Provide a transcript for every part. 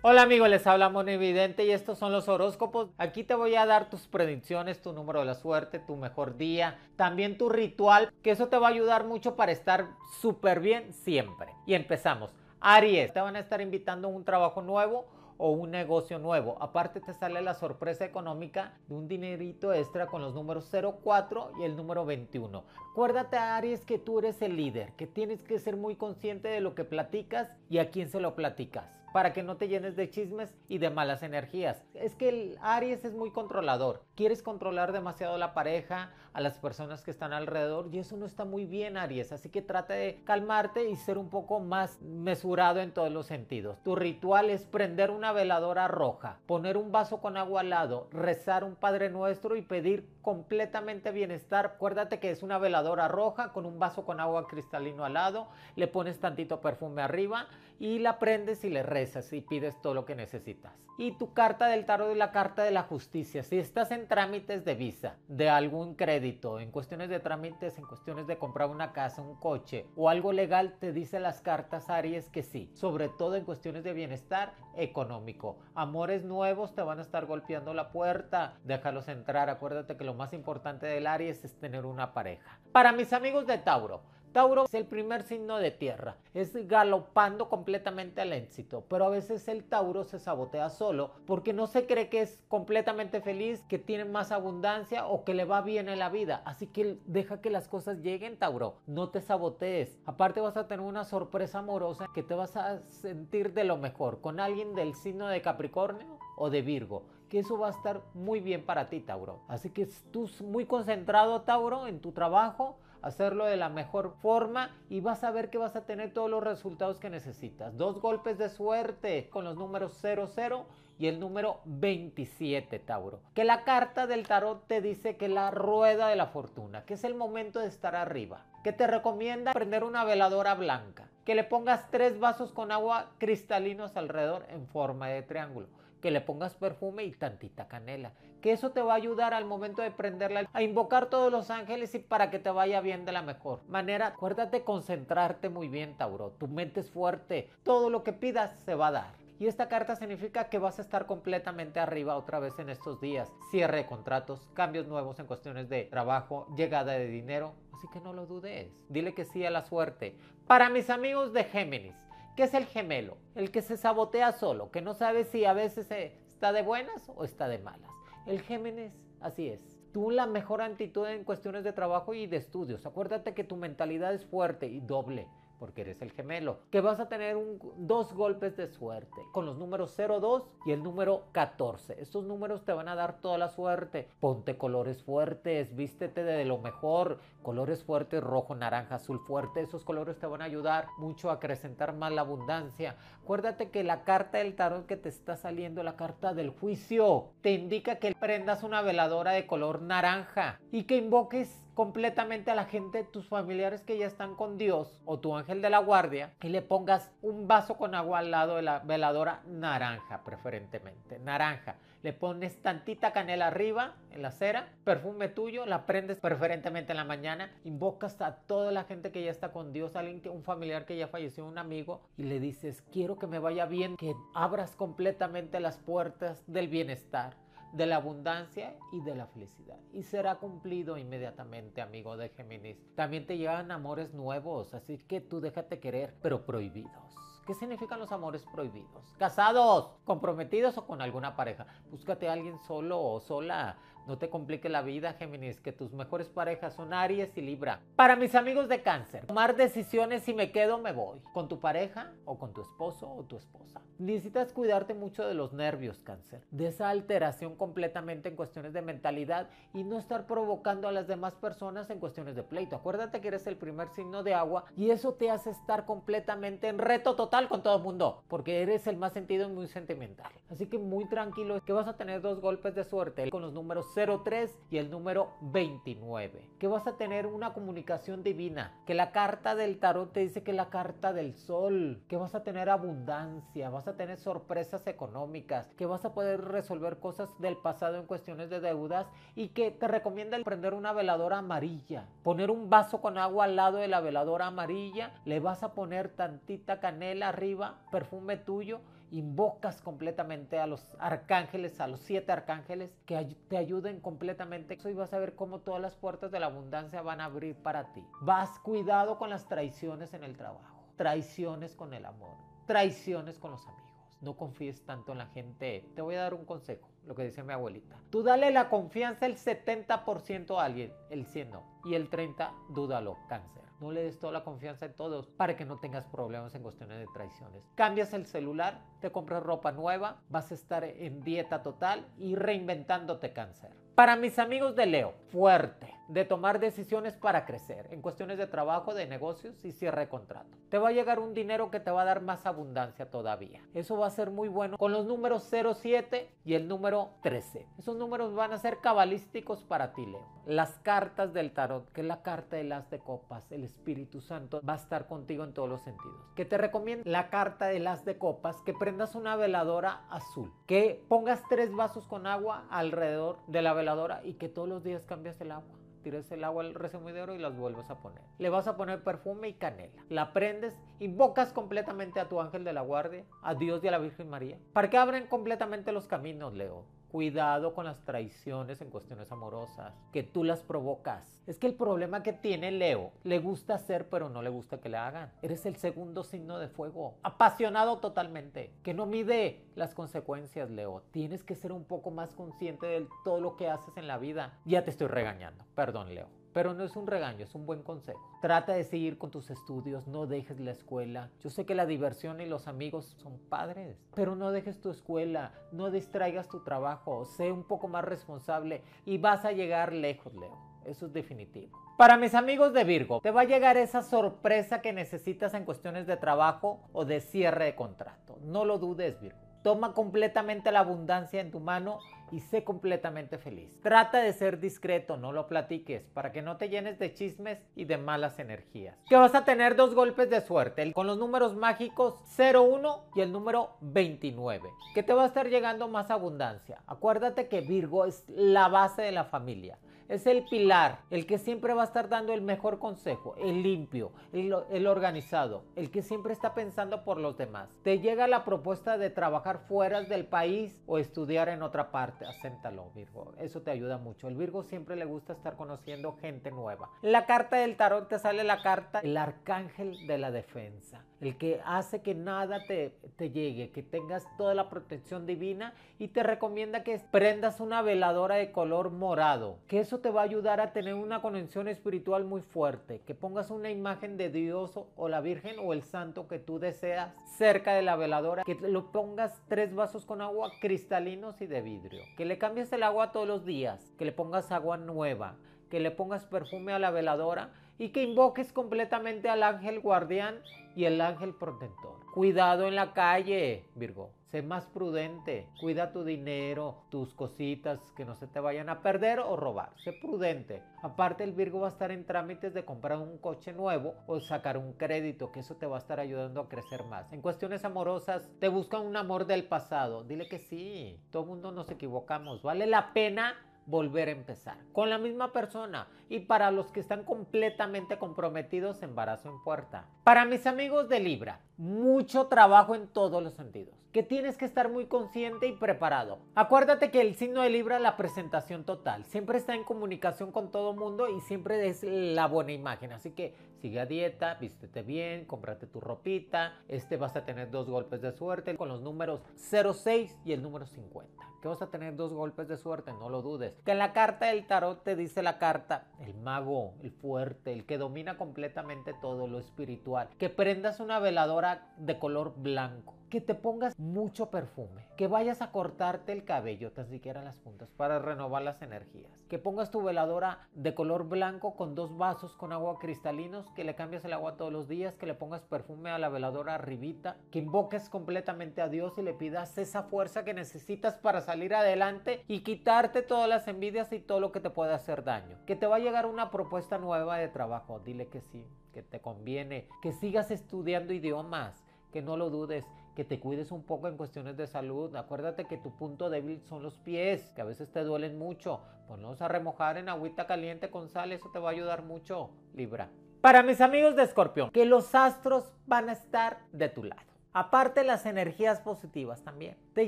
Hola amigos, les habla Evidente y estos son los horóscopos. Aquí te voy a dar tus predicciones, tu número de la suerte, tu mejor día, también tu ritual, que eso te va a ayudar mucho para estar súper bien siempre. Y empezamos. Aries, te van a estar invitando a un trabajo nuevo o un negocio nuevo. Aparte te sale la sorpresa económica de un dinerito extra con los números 04 y el número 21. Acuérdate Aries que tú eres el líder, que tienes que ser muy consciente de lo que platicas y a quién se lo platicas para que no te llenes de chismes y de malas energías. Es que el Aries es muy controlador. Quieres controlar demasiado la pareja, a las personas que están alrededor y eso no está muy bien Aries. Así que trata de calmarte y ser un poco más mesurado en todos los sentidos. Tu ritual es prender una veladora roja, poner un vaso con agua al lado, rezar un Padre Nuestro y pedir completamente bienestar. Acuérdate que es una veladora roja con un vaso con agua cristalino al lado, le pones tantito perfume arriba y la prendes y le rezas y pides todo lo que necesitas. Y tu carta del tarot es la carta de la justicia. Si estás en trámites de visa, de algún crédito, en cuestiones de trámites, en cuestiones de comprar una casa, un coche o algo legal, te dice las cartas Aries que sí. Sobre todo en cuestiones de bienestar económico. Amores nuevos te van a estar golpeando la puerta. Déjalos entrar. Acuérdate que lo más importante del Aries es tener una pareja. Para mis amigos de Tauro, Tauro es el primer signo de tierra, es galopando completamente al éxito, pero a veces el Tauro se sabotea solo porque no se cree que es completamente feliz, que tiene más abundancia o que le va bien en la vida. Así que deja que las cosas lleguen, Tauro, no te sabotees. Aparte vas a tener una sorpresa amorosa que te vas a sentir de lo mejor con alguien del signo de Capricornio o de Virgo que eso va a estar muy bien para ti, Tauro. Así que tú muy concentrado, Tauro, en tu trabajo, hacerlo de la mejor forma y vas a ver que vas a tener todos los resultados que necesitas. Dos golpes de suerte con los números 00 y el número 27, Tauro. Que la carta del tarot te dice que la rueda de la fortuna, que es el momento de estar arriba. Que te recomienda prender una veladora blanca. Que le pongas tres vasos con agua cristalinos alrededor en forma de triángulo que le pongas perfume y tantita canela. Que eso te va a ayudar al momento de prenderla a invocar todos los ángeles y para que te vaya bien de la mejor manera. Acuérdate concentrarte muy bien, Tauro. Tu mente es fuerte. Todo lo que pidas se va a dar. Y esta carta significa que vas a estar completamente arriba otra vez en estos días. Cierre de contratos, cambios nuevos en cuestiones de trabajo, llegada de dinero. Así que no lo dudes. Dile que sí a la suerte. Para mis amigos de Géminis, ¿Qué es el gemelo? El que se sabotea solo, que no sabe si a veces está de buenas o está de malas. El Géminis, así es. Tú la mejor actitud en cuestiones de trabajo y de estudios. Acuérdate que tu mentalidad es fuerte y doble porque eres el gemelo, que vas a tener dos golpes de suerte con los números 02 y el número 14. Estos números te van a dar toda la suerte. Ponte colores fuertes, vístete de lo mejor, colores fuertes, rojo, naranja, azul fuerte. Esos colores te van a ayudar mucho a acrecentar más la abundancia. Acuérdate que la carta del tarot que te está saliendo, la carta del juicio, te indica que prendas una veladora de color naranja y que invoques completamente a la gente, tus familiares que ya están con Dios o tu ángel de la guardia y le pongas un vaso con agua al lado de la veladora naranja preferentemente, naranja. Le pones tantita canela arriba en la cera, perfume tuyo, la prendes preferentemente en la mañana, invocas a toda la gente que ya está con Dios, alguien que, un familiar que ya falleció, un amigo y le dices, quiero que me vaya bien, que abras completamente las puertas del bienestar de la abundancia y de la felicidad. Y será cumplido inmediatamente, amigo de Géminis. También te llegan amores nuevos, así que tú déjate querer, pero prohibidos. ¿Qué significan los amores prohibidos? Casados, comprometidos o con alguna pareja. Búscate a alguien solo o sola. No te complique la vida, Géminis, que tus mejores parejas son Aries y Libra. Para mis amigos de cáncer, tomar decisiones si me quedo me voy. Con tu pareja o con tu esposo o tu esposa. Necesitas cuidarte mucho de los nervios, cáncer. De esa alteración completamente en cuestiones de mentalidad y no estar provocando a las demás personas en cuestiones de pleito. Acuérdate que eres el primer signo de agua y eso te hace estar completamente en reto total con todo el mundo. Porque eres el más sentido y muy sentimental. Así que muy tranquilo, que vas a tener dos golpes de suerte con los números 03 y el número 29. Que vas a tener una comunicación divina. Que la carta del tarot te dice que la carta del sol. Que vas a tener abundancia. Vas a tener sorpresas económicas. Que vas a poder resolver cosas del pasado en cuestiones de deudas. Y que te recomienda el prender una veladora amarilla. Poner un vaso con agua al lado de la veladora amarilla. Le vas a poner tantita canela arriba. Perfume tuyo invocas completamente a los arcángeles, a los siete arcángeles que te ayuden completamente. Y vas a ver cómo todas las puertas de la abundancia van a abrir para ti. Vas cuidado con las traiciones en el trabajo, traiciones con el amor, traiciones con los amigos. No confíes tanto en la gente. Te voy a dar un consejo, lo que dice mi abuelita. Tú dale la confianza el 70% a alguien, el 100 no. Y el 30, dúdalo, cáncer. No le des toda la confianza en todos para que no tengas problemas en cuestiones de traiciones. Cambias el celular, te compras ropa nueva, vas a estar en dieta total y reinventándote cáncer. Para mis amigos de Leo, fuerte, de tomar decisiones para crecer en cuestiones de trabajo, de negocios y cierre de contrato. Te va a llegar un dinero que te va a dar más abundancia todavía. Eso va a ser muy bueno con los números 07 y el número 13. Esos números van a ser cabalísticos para ti, Leo. Las cartas del tarot, que es la carta de las de copas, el Espíritu Santo va a estar contigo en todos los sentidos. Que te recomiendo la carta de las de copas, que prendas una veladora azul, que pongas tres vasos con agua alrededor de la veladora y que todos los días cambias el agua. Tires el agua al resumidero y las vuelves a poner. Le vas a poner perfume y canela. La prendes, invocas completamente a tu ángel de la guardia, a Dios y a la Virgen María, para que abren completamente los caminos, Leo. Cuidado con las traiciones en cuestiones amorosas, que tú las provocas. Es que el problema que tiene Leo, le gusta hacer pero no le gusta que le hagan. Eres el segundo signo de fuego, apasionado totalmente, que no mide las consecuencias, Leo. Tienes que ser un poco más consciente de todo lo que haces en la vida. Ya te estoy regañando, perdón, Leo. Pero no es un regaño, es un buen consejo. Trata de seguir con tus estudios, no dejes la escuela. Yo sé que la diversión y los amigos son padres, pero no dejes tu escuela, no distraigas tu trabajo, sé un poco más responsable y vas a llegar lejos, Leo. Eso es definitivo. Para mis amigos de Virgo, te va a llegar esa sorpresa que necesitas en cuestiones de trabajo o de cierre de contrato. No lo dudes, Virgo. Toma completamente la abundancia en tu mano y sé completamente feliz. Trata de ser discreto, no lo platiques, para que no te llenes de chismes y de malas energías. Que vas a tener dos golpes de suerte, con los números mágicos 01 y el número 29, que te va a estar llegando más abundancia. Acuérdate que Virgo es la base de la familia es el pilar, el que siempre va a estar dando el mejor consejo, el limpio, el, organizado, el que siempre está pensando por los demás. Te llega la propuesta de trabajar fuera del país o estudiar en otra parte. Acéntalo, Virgo. Eso te ayuda mucho. El Virgo siempre le gusta estar conociendo gente nueva. La carta del tarot te sale la carta, el arcángel de la defensa el que hace que nada te, llegue, que tengas toda la protección divina y te recomienda que prendas una veladora de color morado, que eso te va a ayudar a tener una conexión espiritual muy fuerte, que pongas una imagen de Dios o la Virgen o el santo que tú deseas cerca de la veladora, que lo pongas tres vasos con agua cristalinos y de vidrio, que le cambies el agua todos los días, que le pongas agua nueva, que le pongas perfume a la veladora y que invoques completamente al ángel guardián y el ángel protector. Cuidado en la calle, Virgo. Sé más prudente. Cuida tu dinero, tus cositas que no se te vayan a perder o robar. Sé prudente. Aparte, el Virgo va a estar en trámites de comprar un coche nuevo o sacar un crédito, que eso te va a estar ayudando a crecer más. En cuestiones amorosas, te buscan un amor del pasado. Dile que sí. Todo mundo nos equivocamos. Vale la pena volver a empezar con la misma persona y para los que están completamente comprometidos embarazo en puerta. Para mis amigos de Libra, mucho trabajo en todos los sentidos, que tienes que estar muy consciente y preparado. Acuérdate que el signo de Libra la presentación total, siempre está en comunicación con todo mundo y siempre es la buena imagen, así que sigue a dieta, vístete bien, cómprate tu ropita, este vas a tener dos golpes de suerte con los números 06 y el número 50 que vas a tener dos golpes de suerte, no lo dudes. Que en la carta del tarot te dice la carta, el mago, el fuerte, el que domina completamente todo lo espiritual, que prendas una veladora de color blanco que te pongas mucho perfume, que vayas a cortarte el cabello, tan siquiera las puntas, para renovar las energías, que pongas tu veladora de color blanco con dos vasos con agua cristalinos, que le cambies el agua todos los días, que le pongas perfume a la veladora arribita, que invoques completamente a Dios y le pidas esa fuerza que necesitas para salir adelante y quitarte todas las envidias y todo lo que te puede hacer daño. Que te va a llegar una propuesta nueva de trabajo, dile que sí, que te conviene, que sigas estudiando idiomas, que no lo dudes, que te cuides un poco en cuestiones de salud. Acuérdate que tu punto débil son los pies, que a veces te duelen mucho. Ponlos a remojar en agüita caliente con sal, eso te va a ayudar mucho, Libra. Para mis amigos de Escorpión, que los astros van a estar de tu lado Aparte las energías positivas también. Te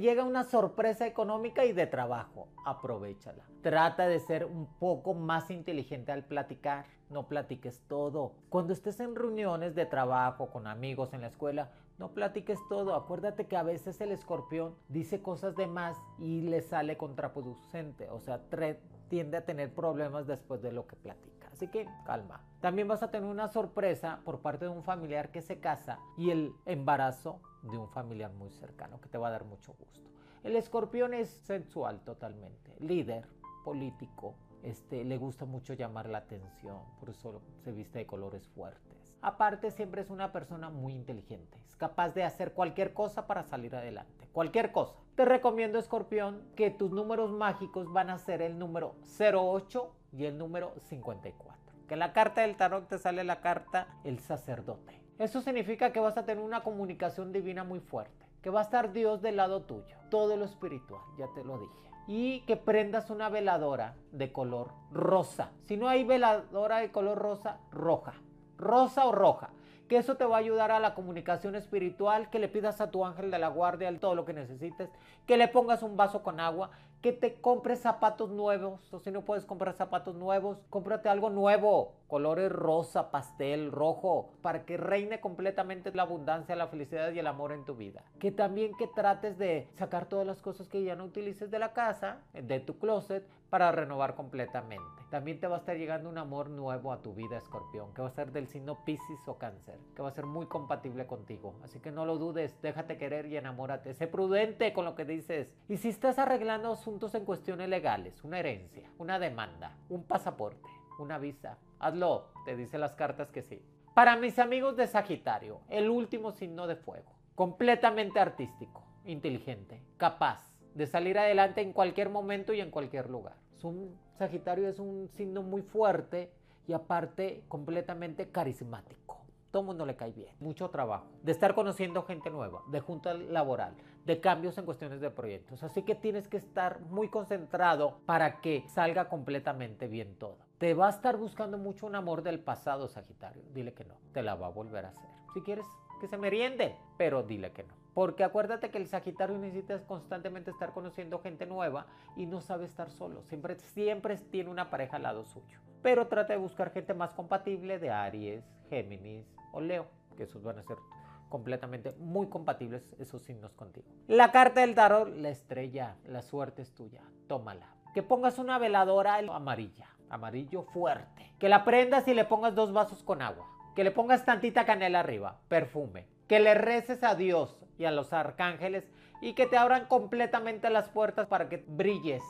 llega una sorpresa económica y de trabajo. Aprovechala. Trata de ser un poco más inteligente al platicar. No platiques todo. Cuando estés en reuniones de trabajo con amigos en la escuela, no platiques todo. Acuérdate que a veces el escorpión dice cosas de más y le sale contraproducente. O sea, tiende a tener problemas después de lo que platica. Así que calma. También vas a tener una sorpresa por parte de un familiar que se casa y el embarazo de un familiar muy cercano que te va a dar mucho gusto. El escorpión es sensual totalmente, líder, político, este, le gusta mucho llamar la atención, por eso se viste de colores fuertes. Aparte siempre es una persona muy inteligente, es capaz de hacer cualquier cosa para salir adelante, cualquier cosa. Te recomiendo, escorpión, que tus números mágicos van a ser el número 08 y el número 54. Que en la carta del tarot te sale la carta el sacerdote. Eso significa que vas a tener una comunicación divina muy fuerte, que va a estar Dios del lado tuyo, todo lo espiritual, ya te lo dije. Y que prendas una veladora de color rosa. Si no hay veladora de color rosa, roja. Rosa o roja que eso te va a ayudar a la comunicación espiritual, que le pidas a tu ángel de la guardia todo lo que necesites, que le pongas un vaso con agua, que te compres zapatos nuevos, o si no puedes comprar zapatos nuevos, cómprate algo nuevo, colores rosa, pastel, rojo, para que reine completamente la abundancia, la felicidad y el amor en tu vida. Que también que trates de sacar todas las cosas que ya no utilices de la casa, de tu closet, para renovar completamente. También te va a estar llegando un amor nuevo a tu vida, escorpión, que va a ser del signo Pisces o Cáncer, que va a ser muy compatible contigo. Así que no lo dudes, déjate querer y enamórate. Sé prudente con lo que dices. Y si estás arreglando asuntos en cuestiones legales, una herencia, una demanda, un pasaporte, una visa, hazlo, te dicen las cartas que sí. Para mis amigos de Sagitario, el último signo de fuego, completamente artístico, inteligente, capaz de salir adelante en cualquier momento y en cualquier lugar. un Sagitario es un signo muy fuerte y aparte completamente carismático. Todo el mundo le cae bien. Mucho trabajo. De estar conociendo gente nueva, de junta laboral, de cambios en cuestiones de proyectos. Así que tienes que estar muy concentrado para que salga completamente bien todo. Te va a estar buscando mucho un amor del pasado, Sagitario. Dile que no. Te la va a volver a hacer. Si quieres que se meriende, pero dile que no. Porque acuérdate que el Sagitario necesita constantemente estar conociendo gente nueva y no sabe estar solo. Siempre, siempre tiene una pareja al lado suyo. Pero trata de buscar gente más compatible de Aries, Géminis o Leo, que esos van a ser completamente muy compatibles esos signos contigo. La carta del tarot, la estrella, la suerte es tuya, tómala. Que pongas una veladora amarilla, amarillo fuerte. Que la prendas y le pongas dos vasos con agua. Que le pongas tantita canela arriba, perfume. Que le reces a Dios y a los arcángeles y que te abran completamente las puertas para que brilles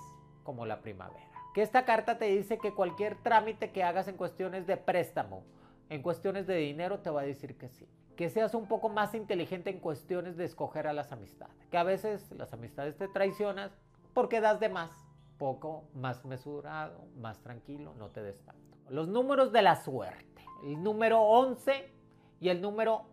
como la primavera. Que esta carta te dice que cualquier trámite que hagas en cuestiones de préstamo, en cuestiones de dinero, te va a decir que sí. Que seas un poco más inteligente en cuestiones de escoger a las amistades. Que a veces las amistades te traicionas porque das de más. Poco más mesurado, más tranquilo, no te des tanto. Los números de la suerte. El número 11 y el número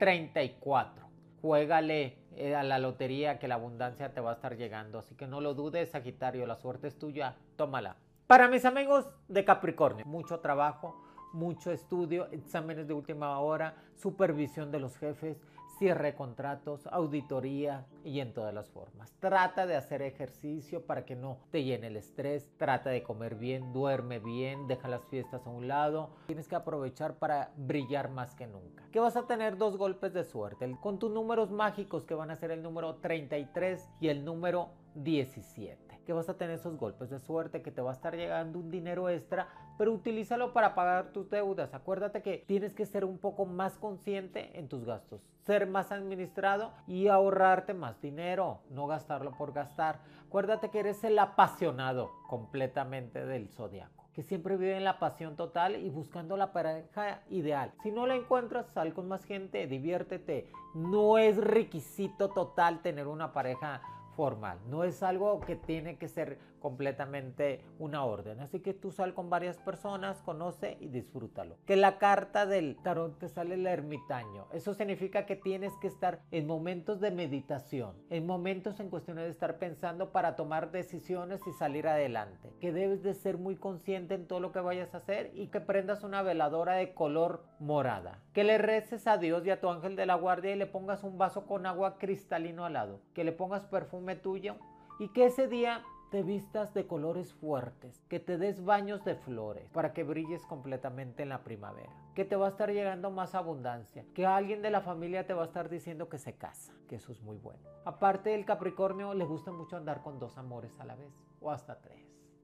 34 juégale eh, a la lotería que la abundancia te va a estar llegando. Así que no lo dudes, Sagitario, la suerte es tuya, tómala. Para mis amigos de Capricornio, mucho trabajo, mucho estudio, exámenes de última hora, supervisión de los jefes, cierre contratos, auditoría y en todas las formas. Trata de hacer ejercicio para que no te llene el estrés, trata de comer bien, duerme bien, deja las fiestas a un lado. Tienes que aprovechar para brillar más que nunca. Que vas a tener dos golpes de suerte con tus números mágicos que van a ser el número 33 y el número 17 que vas a tener esos golpes de suerte, que te va a estar llegando un dinero extra, pero utilízalo para pagar tus deudas. Acuérdate que tienes que ser un poco más consciente en tus gastos, ser más administrado y ahorrarte más dinero, no gastarlo por gastar. Acuérdate que eres el apasionado completamente del zodiaco que siempre vive en la pasión total y buscando la pareja ideal. Si no la encuentras, sal con más gente, diviértete. No es requisito total tener una pareja formal, no es algo que tiene que ser completamente una orden. Así que tú sal con varias personas, conoce y disfrútalo. Que la carta del tarot te sale el ermitaño. Eso significa que tienes que estar en momentos de meditación, en momentos en cuestiones de estar pensando para tomar decisiones y salir adelante. Que debes de ser muy consciente en todo lo que vayas a hacer y que prendas una veladora de color morada. Que le reces a Dios y a tu ángel de la guardia y le pongas un vaso con agua cristalino al lado. Que le pongas perfume tuyo y que ese día te vistas de colores fuertes, que te des baños de flores para que brilles completamente en la primavera, que te va a estar llegando más abundancia, que alguien de la familia te va a estar diciendo que se casa, que eso es muy bueno. Aparte del Capricornio le gusta mucho andar con dos amores a la vez o hasta tres.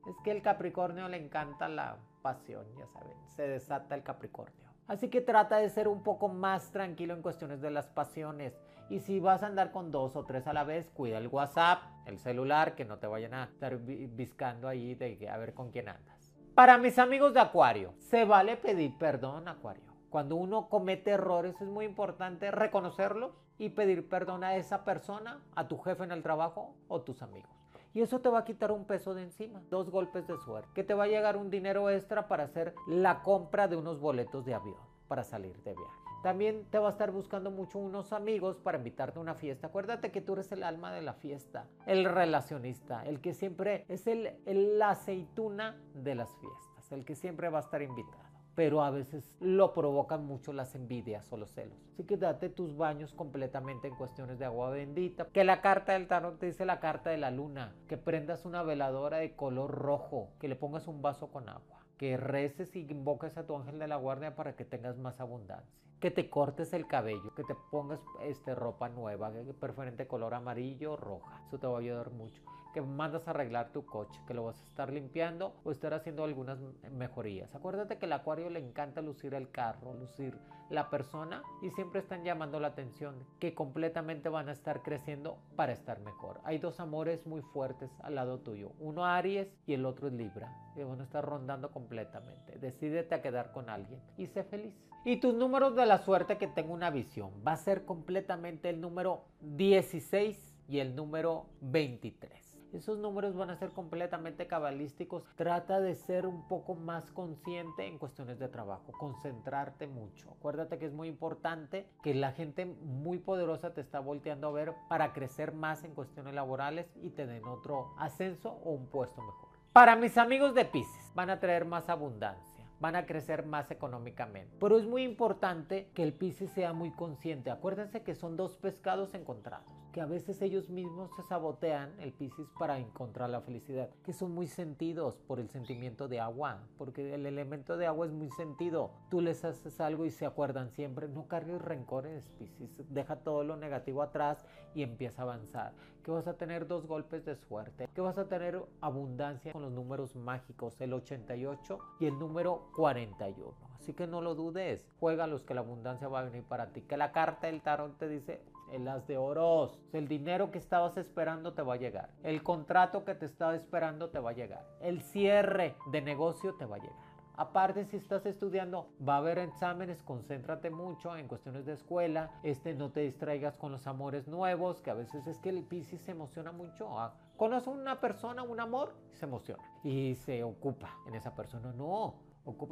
Es que el Capricornio le encanta la pasión, ya saben, se desata el Capricornio. Así que trata de ser un poco más tranquilo en cuestiones de las pasiones. Y si vas a andar con dos o tres a la vez, cuida el WhatsApp, el celular, que no te vayan a estar viscando ahí de a ver con quién andas. Para mis amigos de Acuario, se vale pedir perdón, Acuario. Cuando uno comete errores es muy importante reconocerlos y pedir perdón a esa persona, a tu jefe en el trabajo o tus amigos. Y eso te va a quitar un peso de encima, dos golpes de suerte, que te va a llegar un dinero extra para hacer la compra de unos boletos de avión para salir de viaje. También te va a estar buscando mucho unos amigos para invitarte a una fiesta. Acuérdate que tú eres el alma de la fiesta, el relacionista, el que siempre es el, la aceituna de las fiestas, el que siempre va a estar invitado pero a veces lo provocan mucho las envidias o los celos. Así que date tus baños completamente en cuestiones de agua bendita. Que la carta del tarot te dice la carta de la luna, que prendas una veladora de color rojo, que le pongas un vaso con agua, que reces y invoques a tu ángel de la guardia para que tengas más abundancia. Que te cortes el cabello, que te pongas este, ropa nueva, preferente color amarillo o roja. Eso te va a ayudar mucho que mandas a arreglar tu coche, que lo vas a estar limpiando o estar haciendo algunas mejorías. Acuérdate que el acuario le encanta lucir el carro, lucir la persona y siempre están llamando la atención que completamente van a estar creciendo para estar mejor. Hay dos amores muy fuertes al lado tuyo, uno Aries y el otro es Libra, que van a estar rondando completamente. Decídete a quedar con alguien y sé feliz. Y tus números de la suerte que tengo una visión va a ser completamente el número 16 y el número 23. Esos números van a ser completamente cabalísticos. Trata de ser un poco más consciente en cuestiones de trabajo, concentrarte mucho. Acuérdate que es muy importante que la gente muy poderosa te está volteando a ver para crecer más en cuestiones laborales y te den otro ascenso o un puesto mejor. Para mis amigos de Pisces, van a traer más abundancia van a crecer más económicamente. Pero es muy importante que el Pisces sea muy consciente. Acuérdense que son dos pescados encontrados que a veces ellos mismos se sabotean el Piscis para encontrar la felicidad, que son muy sentidos por el sentimiento de agua, porque el elemento de agua es muy sentido. Tú les haces algo y se acuerdan siempre, no cargues rencores, Piscis, deja todo lo negativo atrás y empieza a avanzar. Que vas a tener dos golpes de suerte, que vas a tener abundancia con los números mágicos, el 88 y el número 41. Así que no lo dudes, juega los que la abundancia va a venir para ti. Que la carta del tarot te dice, el as de oros. El dinero que estabas esperando te va a llegar. El contrato que te estaba esperando te va a llegar. El cierre de negocio te va a llegar. Aparte, si estás estudiando, va a haber exámenes, concéntrate mucho en cuestiones de escuela, este, no te distraigas con los amores nuevos, que a veces es que el Piscis se emociona mucho. ¿ah? Conoce una persona, un amor, se emociona y se ocupa en esa persona. No,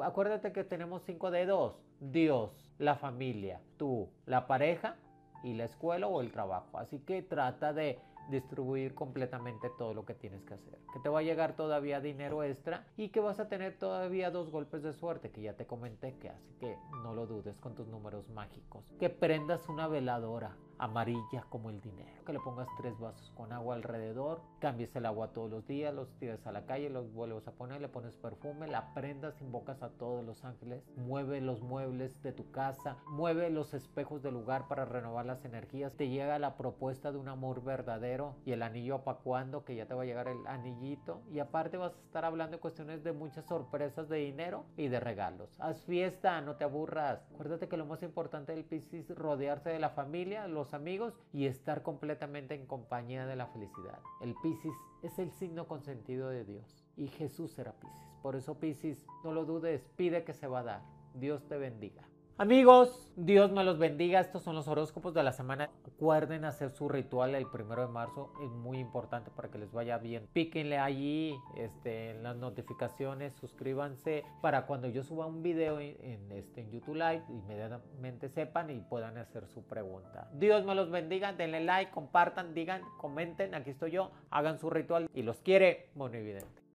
acuérdate que tenemos cinco dedos, Dios, la familia, tú, la pareja y la escuela o el trabajo. Así que trata de distribuir completamente todo lo que tienes que hacer. Que te va a llegar todavía dinero extra y que vas a tener todavía dos golpes de suerte que ya te comenté que así que no lo dudes con tus números mágicos. Que prendas una veladora amarilla como el dinero. Que le pongas tres vasos con agua alrededor, cambies el agua todos los días, los tires a la calle, los vuelves a poner, le pones perfume, la prendas, invocas a todos los ángeles, mueve los muebles de tu casa, mueve los espejos del lugar para renovar las energías, te llega la propuesta de un amor verdadero y el anillo apacuando que ya te va a llegar el anillito y aparte vas a estar hablando de cuestiones de muchas sorpresas de dinero y de regalos. Haz fiesta, no te aburras. Acuérdate que lo más importante del Piscis es rodearse de la familia, los amigos y estar completamente en compañía de la felicidad. El Piscis es el signo consentido de Dios y Jesús será Piscis. Por eso Piscis, no lo dudes, pide que se va a dar. Dios te bendiga. Amigos, Dios me los bendiga. Estos son los horóscopos de la semana. Recuerden hacer su ritual el primero de marzo. Es muy importante para que les vaya bien. Píquenle allí este, en las notificaciones. Suscríbanse para cuando yo suba un video en, este, en YouTube Live, inmediatamente sepan y puedan hacer su pregunta. Dios me los bendiga. Denle like, compartan, digan, comenten. Aquí estoy yo. Hagan su ritual y los quiere. Bueno, evidente.